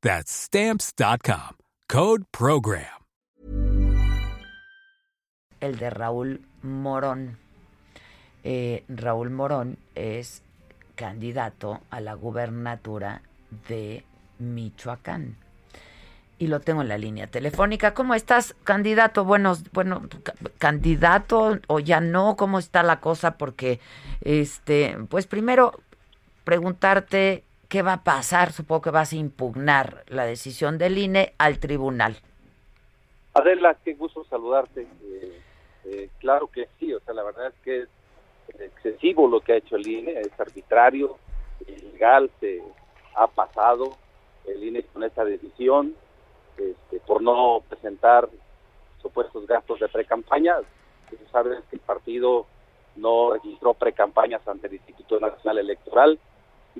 That's Stamps.com. Code Program. El de Raúl Morón. Eh, Raúl Morón es candidato a la gubernatura de Michoacán. Y lo tengo en la línea telefónica. ¿Cómo estás, candidato? Bueno, bueno, candidato o ya no, ¿cómo está la cosa? Porque, este, pues primero preguntarte qué va a pasar. Supongo que vas a impugnar la decisión del INE al tribunal. Adela, qué gusto saludarte. Eh, eh, claro que sí, o sea, la verdad es que es excesivo lo que ha hecho el INE, es arbitrario, ilegal, se ha pasado el INE con esta decisión este, por no presentar supuestos gastos de pre-campaña. Sabes que el partido no registró pre-campañas ante el Instituto Nacional Electoral.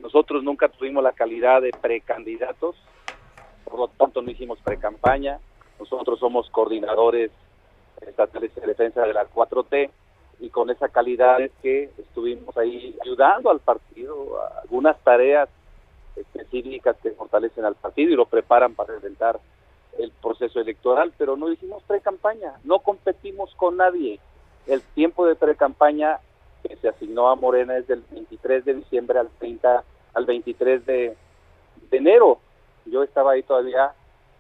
Nosotros nunca tuvimos la calidad de precandidatos, por lo tanto no hicimos pre-campaña. Nosotros somos coordinadores estatales de defensa de la 4T y con esa calidad es que estuvimos ahí ayudando al partido a algunas tareas específicas que fortalecen al partido y lo preparan para enfrentar el proceso electoral, pero no hicimos pre-campaña, no competimos con nadie. El tiempo de pre-campaña que se asignó a Morena es del 23 de diciembre al 30 al 23 de, enero. Yo estaba ahí todavía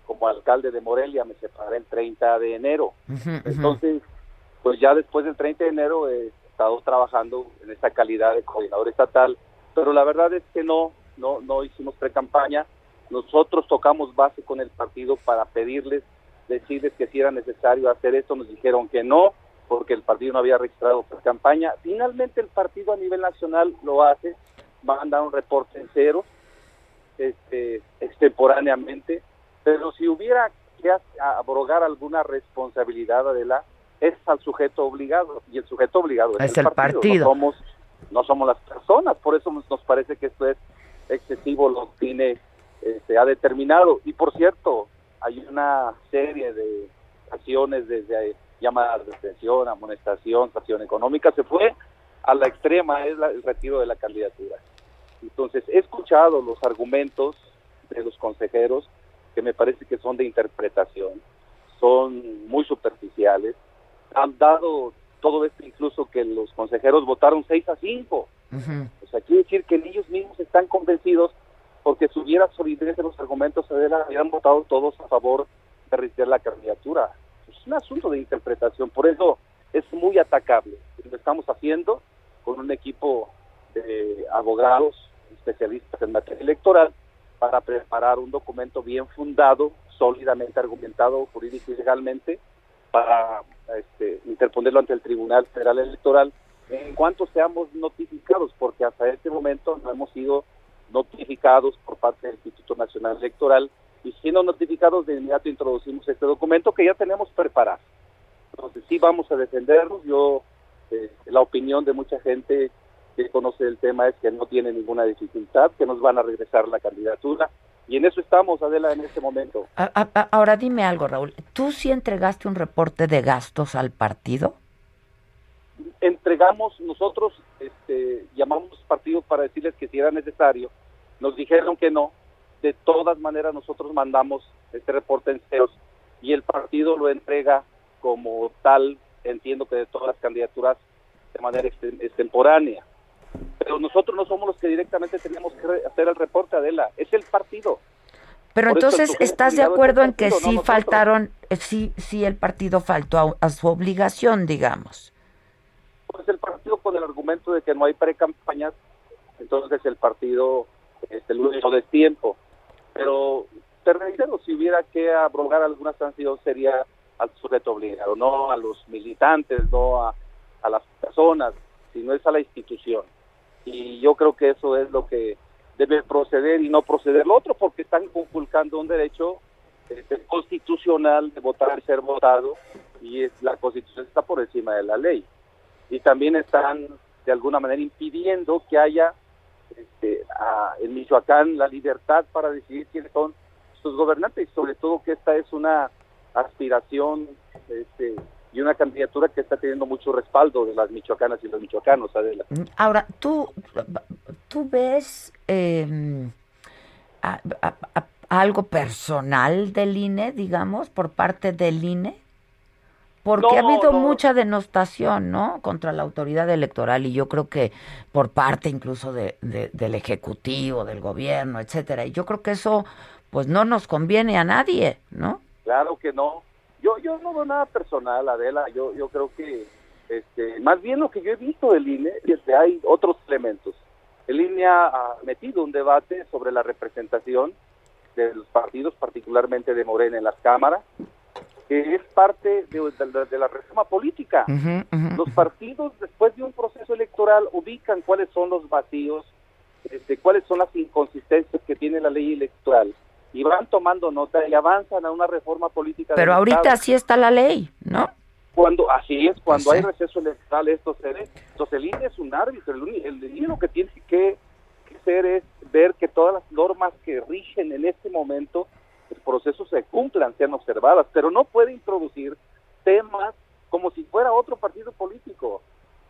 como alcalde de Morelia, me separé el 30 de enero. Entonces, pues ya después del 30 de enero he estado trabajando en esta calidad de coordinador estatal, pero la verdad es que no, no, no hicimos pre-campaña. Nosotros tocamos base con el partido para pedirles, decirles que si era necesario hacer esto, nos dijeron que no, porque el partido no había registrado pre-campaña. Finalmente el partido a nivel nacional lo hace, manda un reporte en cero, este, extemporáneamente, pero si hubiera que abrogar alguna responsabilidad, de la es al sujeto obligado, y el sujeto obligado es, el, partido. No, somos, no somos las personas, por eso nos parece que esto es excesivo lo tiene este, ha determinado. Y por cierto, hay una serie de acciones desde llamadas de detención, amonestación, sanción económica, se fue a la extrema, es el retiro de la candidatura. Entonces, he escuchado los argumentos de los consejeros que me parece que son de interpretación, son muy superficiales, han dado todo esto incluso que los consejeros votaron 6 a 5 o sea, quiere decir que ellos mismos están convencidos porque si hubiera solidez en los argumentos, se hubieran votado todos a favor de retirar la candidatura. Es un asunto de interpretación, por eso es muy atacable. Lo estamos haciendo con un equipo de abogados, especialistas en materia electoral, para preparar un documento bien fundado, sólidamente argumentado jurídico y legalmente, para este, interponerlo ante el Tribunal Federal Electoral en cuanto seamos notificados, porque hasta este momento no hemos sido notificados por parte del Instituto Nacional Electoral y siendo notificados de inmediato introducimos este documento que ya tenemos preparado. Entonces sí vamos a defendernos, yo eh, la opinión de mucha gente que conoce el tema es que no tiene ninguna dificultad, que nos van a regresar la candidatura y en eso estamos, Adela, en este momento. ahora dime algo, Raúl, ¿tú sí entregaste un reporte de gastos al partido? entregamos nosotros, este, llamamos partidos para decirles que si era necesario, nos dijeron que no, de todas maneras nosotros mandamos este reporte en ceros y el partido lo entrega como tal, entiendo que de todas las candidaturas de manera extemporánea. Pero nosotros no somos los que directamente teníamos que hacer el reporte, Adela, es el partido. Pero entonces, ¿estás de acuerdo en que sí faltaron, eh, sí, sí el partido faltó a, su obligación, digamos? Pues el partido con el argumento de que no hay pre-campañas, entonces el partido este, lo hizo de tiempo. Pero te reitero, si hubiera que abrogar alguna sanción sería al sujeto obligado, no a los militantes, no a, a las personas, sino es a la institución. Y yo creo que eso es lo que debe proceder y no proceder lo otro, porque están conculcando un derecho este, constitucional de votar y ser votado, y es, la constitución está por encima de la ley. Y también están, de alguna manera, impidiendo que haya este, en Michoacán la libertad para decidir quiénes son sus gobernantes, y sobre todo que esta es una aspiración este, y una candidatura que está teniendo mucho respaldo de las michoacanas y los michoacanos, Adela. Ahora, tú, tú ves eh, algo personal del INE, digamos, por parte del INE. Porque ha habido mucha denostación, ¿no? Contra la autoridad electoral y yo creo que por parte incluso de, del Ejecutivo, del Gobierno, etcétera. Y yo creo que eso, pues no nos conviene a nadie, ¿no? Claro que no. Yo, yo no veo nada personal, Adela. Yo, yo creo que, este, más bien lo que yo he visto del INE es que hay otros elementos. El INE ha metido un debate sobre la representación de los partidos, particularmente de Morena en las cámaras, que es parte de, la reforma política. Los partidos, después de un proceso electoral, ubican cuáles son los vacíos, este, cuáles son las inconsistencias que tiene la ley electoral y van tomando nota y avanzan a una reforma política. Pero ahorita así está la ley, ¿no? Cuando así es, cuando hay receso electoral esto se ve. Entonces el INE es un árbitro, el, el lo que tiene que, que hacer es ver que todas las normas que rigen en este momento el proceso se cumplan, sean observadas, pero no puede introducir temas como si fuera otro partido político.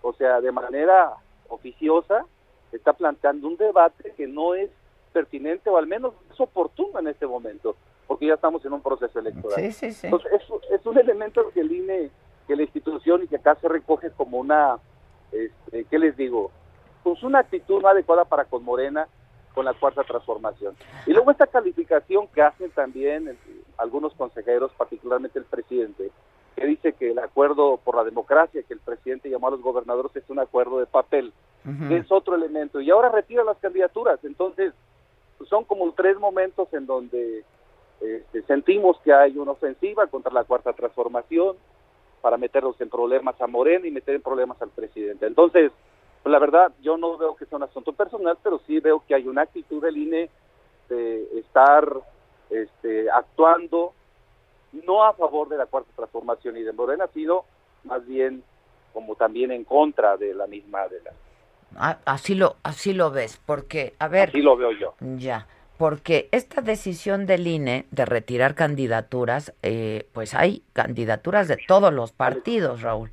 O sea, de manera oficiosa está planteando un debate que no es pertinente o al menos oportuno en este momento, porque ya estamos en un proceso electoral. Entonces, es, un elemento que el INE, que la institución y que acá se recoge como una, este, ¿qué les digo? Pues una actitud no adecuada para con Morena con la cuarta transformación. Y luego esta calificación que hacen también algunos consejeros, particularmente el presidente, que dice que el acuerdo por la democracia que el presidente llamó a los gobernadores es un acuerdo de papel, que es otro elemento. Y ahora retira las candidaturas. Entonces, son como tres momentos en donde este, sentimos que hay una ofensiva contra la cuarta transformación para meterlos en problemas a Morena y meter en problemas al presidente. Entonces, pues, la verdad, yo no veo que sea un asunto personal, pero sí veo que hay una actitud del INE de estar este, actuando no a favor de la cuarta transformación y de Morena, sino más bien como también en contra de la misma de la Así lo, así lo ves, porque, a ver. Así lo veo yo. Ya, porque esta decisión del INE de retirar candidaturas, eh, pues hay candidaturas de todos los partidos, Raúl.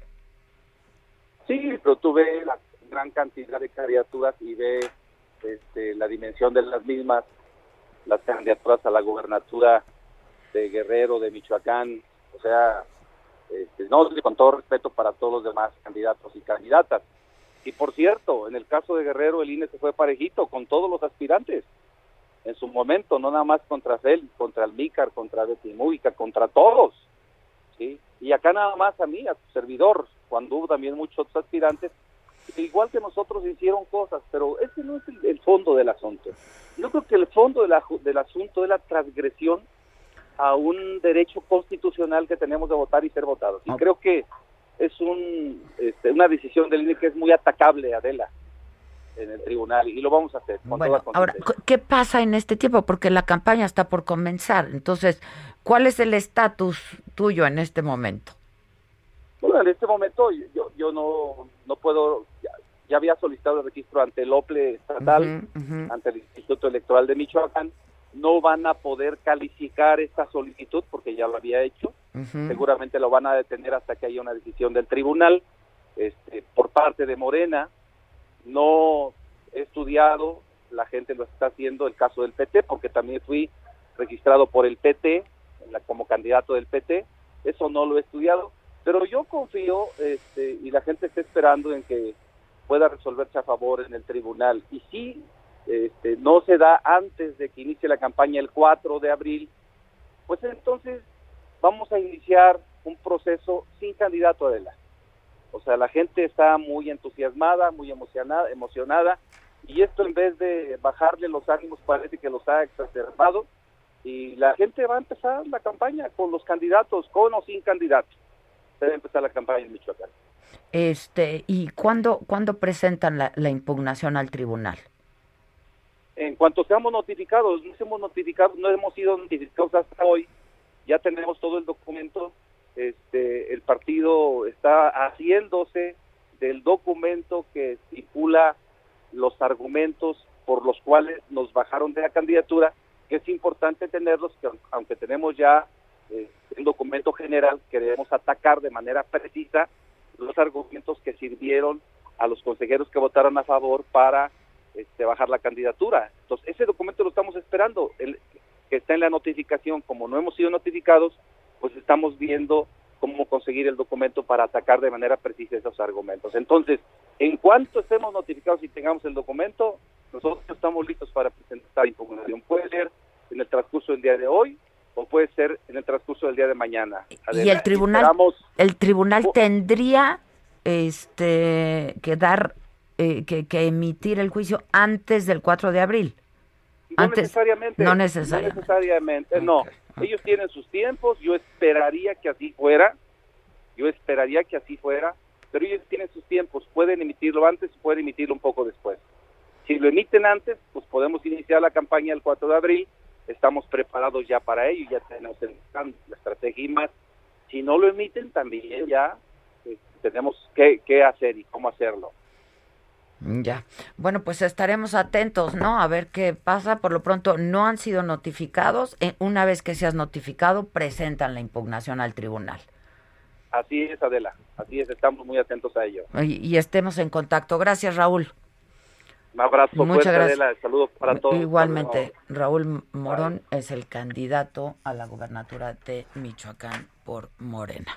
Sí, pero tú ves la gran cantidad de candidaturas y ves este, la dimensión de las mismas, las candidaturas a la gubernatura de Guerrero, de Michoacán, o sea, este, no, con todo respeto para todos los demás candidatos y candidatas, y por cierto, en el caso de Guerrero, el INE se fue parejito con todos los aspirantes. En su momento, no nada más contra él, contra el MICAR, contra Betty Mújica, contra todos. ¿sí? Y acá nada más a mí, a tu servidor, cuando hubo también muchos aspirantes, igual que nosotros hicieron cosas, pero ese no es el, fondo del asunto. Yo creo que el fondo del asunto es la transgresión a un derecho constitucional que tenemos de votar y ser votados. Y creo que es un, este, una decisión del INE que es muy atacable, Adela, en el tribunal, y lo vamos a hacer. bueno, ahora, ¿qué pasa en este tiempo? Porque la campaña está por comenzar. Entonces, ¿cuál es el estatus tuyo en este momento? Bueno, en este momento yo, yo no, no puedo, ya, había solicitado el registro ante el OPLE estatal, ante el Instituto Electoral de Michoacán, no van a poder calificar esta solicitud porque ya lo había hecho. Seguramente lo van a detener hasta que haya una decisión del tribunal. Este, por parte de Morena, no he estudiado, la gente lo está haciendo, el caso del PT, porque también fui registrado por el PT como candidato del PT. Eso no lo he estudiado, pero yo confío este, y la gente está esperando en que pueda resolverse a favor en el tribunal. Y sí este, no se da antes de que inicie la campaña el 4 de abril, pues entonces vamos a iniciar un proceso sin candidato adelante. O sea, la gente está muy entusiasmada, muy emocionada, emocionada, y esto en vez de bajarle los ánimos parece que los ha exacerbado, y la gente va a empezar la campaña con los candidatos, con o sin candidatos. Se a empezar la campaña en Michoacán. Este, ¿Y cuándo, cuándo presentan la, la impugnación al tribunal? En cuanto seamos notificados, no hemos notificado, no hemos sido notificados hasta hoy, ya tenemos todo el documento, este, el partido está haciéndose del documento que estipula los argumentos por los cuales nos bajaron de la candidatura, que es importante tenerlos, que aunque tenemos ya eh, un documento general, queremos atacar de manera precisa los argumentos que sirvieron a los consejeros que votaron a favor para este, bajar la candidatura. Entonces, ese documento lo estamos esperando, el, que está en la notificación, como no hemos sido notificados, pues estamos viendo cómo conseguir el documento para atacar de manera precisa esos argumentos. Entonces, en cuanto estemos notificados y tengamos el documento, nosotros estamos listos para presentar impugnación. Puede ser en el transcurso del día de hoy o puede ser en el transcurso del día de mañana. y el tribunal, el tribunal tendría este que dar eh, que, emitir el juicio antes del 4 de abril. No necesariamente. No necesariamente. No, Ellos tienen sus tiempos. Yo esperaría que así fuera. Yo esperaría que así fuera. Pero ellos tienen sus tiempos. Pueden emitirlo antes y pueden emitirlo un poco después. Si lo emiten antes, pues podemos iniciar la campaña el 4 de abril. Estamos preparados ya para ello. Ya tenemos la estrategia y más. Si no lo emiten, también ya eh, tenemos que, qué hacer y cómo hacerlo. Ya. Bueno, pues estaremos atentos, ¿no? A ver qué pasa. Por lo pronto no han sido notificados. Eh, una vez que seas notificado, presentan la impugnación al tribunal. Así es, Adela. Así es, estamos muy atentos a ello. Y, estemos en contacto. Gracias, Raúl. Un abrazo Muchas gracias. Adela. Saludos para todos. Igualmente, Raúl Morón es el candidato a la gubernatura de Michoacán por Morena.